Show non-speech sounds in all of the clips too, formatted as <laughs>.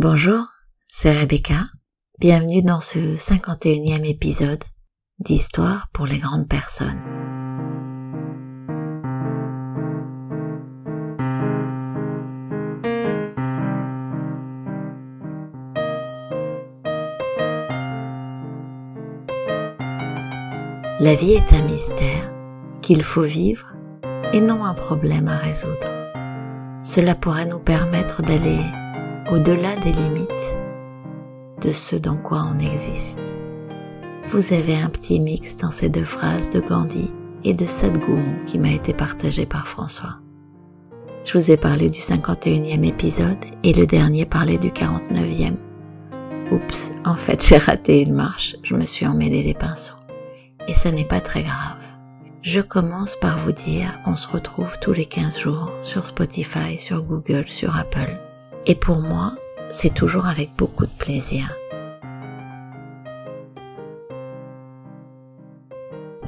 Bonjour, c'est Rebecca. Bienvenue dans ce 51e épisode d'Histoire pour les grandes personnes. La vie est un mystère qu'il faut vivre et non un problème à résoudre. Cela pourrait nous permettre d'aller au-delà des limites de ce dans quoi on existe. Vous avez un petit mix dans ces deux phrases de Gandhi et de Sadhguru qui m'a été partagé par François. Je vous ai parlé du 51e épisode et le dernier parlait du 49e. Oups, en fait j'ai raté une marche, je me suis emmêlé les pinceaux. Et ça n'est pas très grave. Je commence par vous dire qu'on se retrouve tous les 15 jours sur Spotify, sur Google, sur Apple et pour moi, c'est toujours avec beaucoup de plaisir.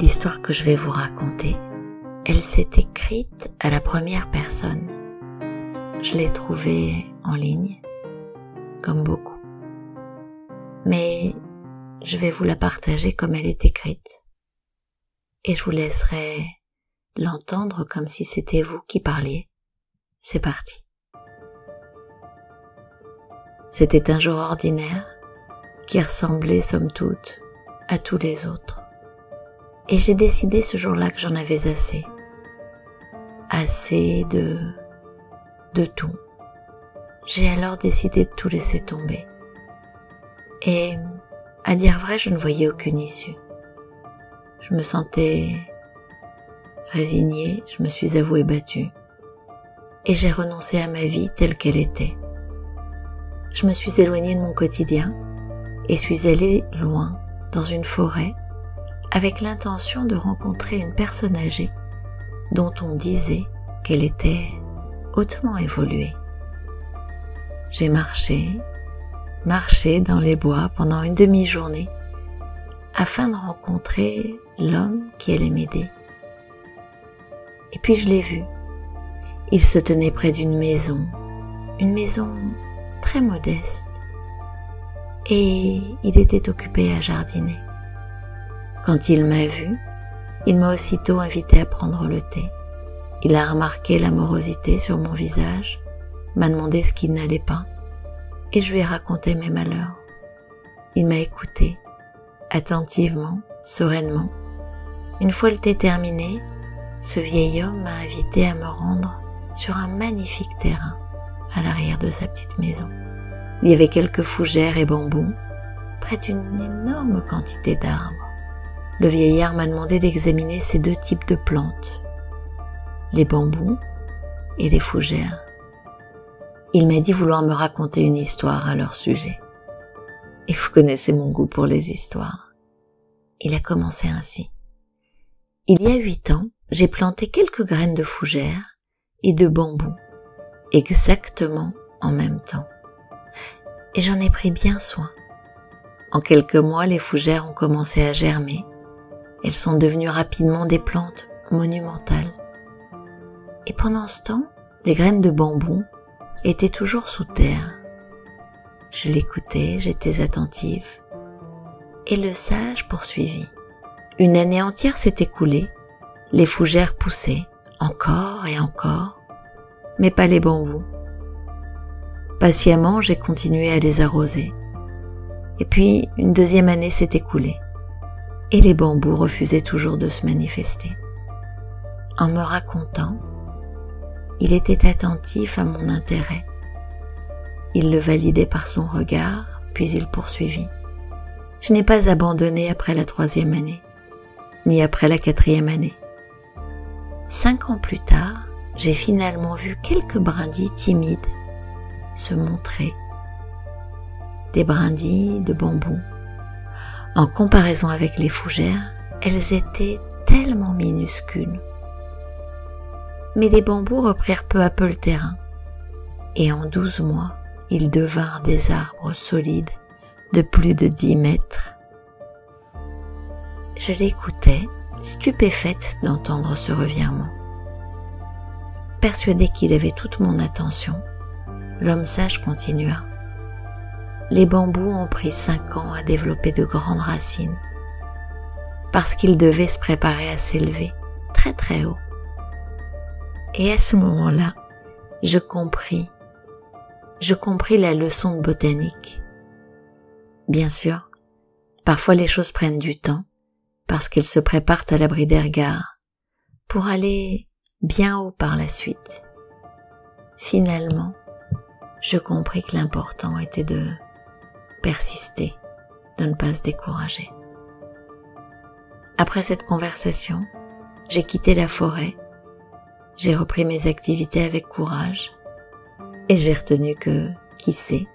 L'histoire que je vais vous raconter, elle s'est écrite à la première personne. Je l'ai trouvée en ligne, comme beaucoup. Mais je vais vous la partager comme elle est écrite. Et je vous laisserai l'entendre comme si c'était vous qui parliez. C'est parti. C'était un jour ordinaire qui ressemblait somme toute à tous les autres. Et j'ai décidé ce jour-là que j'en avais assez. Assez de... de tout. J'ai alors décidé de tout laisser tomber. Et, à dire vrai, je ne voyais aucune issue. Je me sentais résignée, je me suis avouée battue. Et j'ai renoncé à ma vie telle qu'elle était je me suis éloignée de mon quotidien et suis allée loin dans une forêt avec l'intention de rencontrer une personne âgée dont on disait qu'elle était hautement évoluée. J'ai marché, marché dans les bois pendant une demi-journée afin de rencontrer l'homme qui allait m'aider. Et puis je l'ai vu. Il se tenait près d'une maison, une maison très modeste et il était occupé à jardiner. Quand il m'a vu, il m'a aussitôt invité à prendre le thé. Il a remarqué l'amorosité sur mon visage, m'a demandé ce qui n'allait pas, et je lui ai raconté mes malheurs. Il m'a écouté, attentivement, sereinement. Une fois le thé terminé, ce vieil homme m'a invité à me rendre sur un magnifique terrain à l'arrière de sa petite maison. Il y avait quelques fougères et bambous, près d'une énorme quantité d'arbres. Le vieillard m'a demandé d'examiner ces deux types de plantes, les bambous et les fougères. Il m'a dit vouloir me raconter une histoire à leur sujet. Et vous connaissez mon goût pour les histoires. Il a commencé ainsi. Il y a huit ans, j'ai planté quelques graines de fougères et de bambous exactement en même temps. Et j'en ai pris bien soin. En quelques mois, les fougères ont commencé à germer. Elles sont devenues rapidement des plantes monumentales. Et pendant ce temps, les graines de bambou étaient toujours sous terre. Je l'écoutais, j'étais attentive. Et le sage poursuivit. Une année entière s'est écoulée. Les fougères poussaient, encore et encore, mais pas les bambous. Patiemment, j'ai continué à les arroser. Et puis, une deuxième année s'est écoulée. Et les bambous refusaient toujours de se manifester. En me racontant, il était attentif à mon intérêt. Il le validait par son regard, puis il poursuivit. Je n'ai pas abandonné après la troisième année, ni après la quatrième année. Cinq ans plus tard, j'ai finalement vu quelques brindilles timides se montrer, des brindilles de bambou. En comparaison avec les fougères, elles étaient tellement minuscules. Mais les bambous reprirent peu à peu le terrain, et en douze mois, ils devinrent des arbres solides de plus de dix mètres. Je l'écoutais, stupéfaite d'entendre ce revirement. Persuadé qu'il avait toute mon attention, l'homme sage continua. les bambous ont pris cinq ans à développer de grandes racines parce qu'ils devaient se préparer à s'élever très très haut. Et à ce moment-là, je compris, je compris la leçon de botanique. Bien sûr, parfois les choses prennent du temps parce qu'elles se préparent à l'abri des regards pour aller bien haut par la suite. Finalement, je compris que l'important était de persister, de ne pas se décourager. Après cette conversation, j'ai quitté la forêt, j'ai repris mes activités avec courage et j'ai retenu que, qui sait,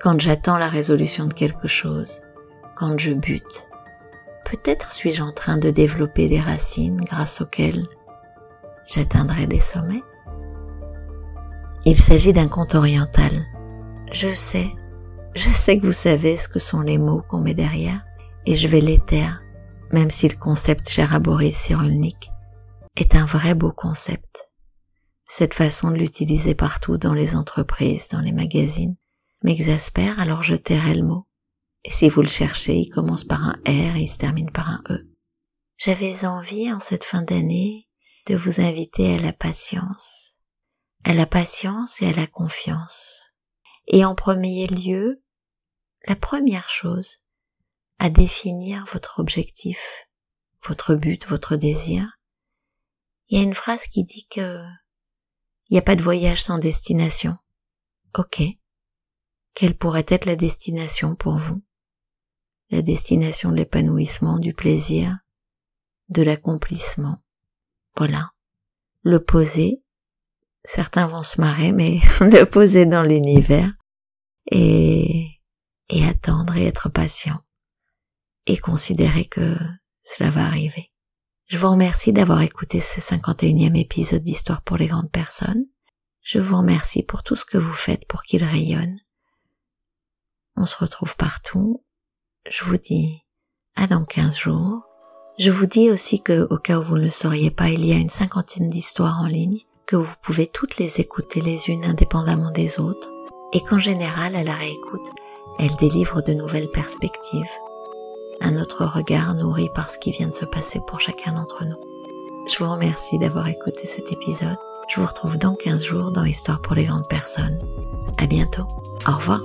quand j'attends la résolution de quelque chose, quand je bute, peut-être suis-je en train de développer des racines grâce auxquelles j'atteindrai des sommets. Il s'agit d'un conte oriental. Je sais, je sais que vous savez ce que sont les mots qu'on met derrière, et je vais les taire, même si le concept cher à Boris Cyrulnik est un vrai beau concept. Cette façon de l'utiliser partout dans les entreprises, dans les magazines, m'exaspère, alors je tairai le mot. Et si vous le cherchez, il commence par un R et il se termine par un E. J'avais envie, en cette fin d'année, de vous inviter à la patience, à la patience et à la confiance. Et en premier lieu, la première chose, à définir votre objectif, votre but, votre désir. Il y a une phrase qui dit que il n'y a pas de voyage sans destination. Ok. Quelle pourrait être la destination pour vous? La destination de l'épanouissement, du plaisir, de l'accomplissement. Voilà. Le poser. Certains vont se marrer, mais <laughs> le poser dans l'univers et, et attendre et être patient et considérer que cela va arriver. Je vous remercie d'avoir écouté ce 51e épisode d'Histoire pour les grandes personnes. Je vous remercie pour tout ce que vous faites pour qu'il rayonne. On se retrouve partout. Je vous dis à dans 15 jours. Je vous dis aussi que, au cas où vous ne le sauriez pas, il y a une cinquantaine d'histoires en ligne, que vous pouvez toutes les écouter les unes indépendamment des autres, et qu'en général, à la réécoute, elles délivrent de nouvelles perspectives un autre regard nourri par ce qui vient de se passer pour chacun d'entre nous. Je vous remercie d'avoir écouté cet épisode. Je vous retrouve dans 15 jours dans Histoire pour les grandes personnes. À bientôt. Au revoir.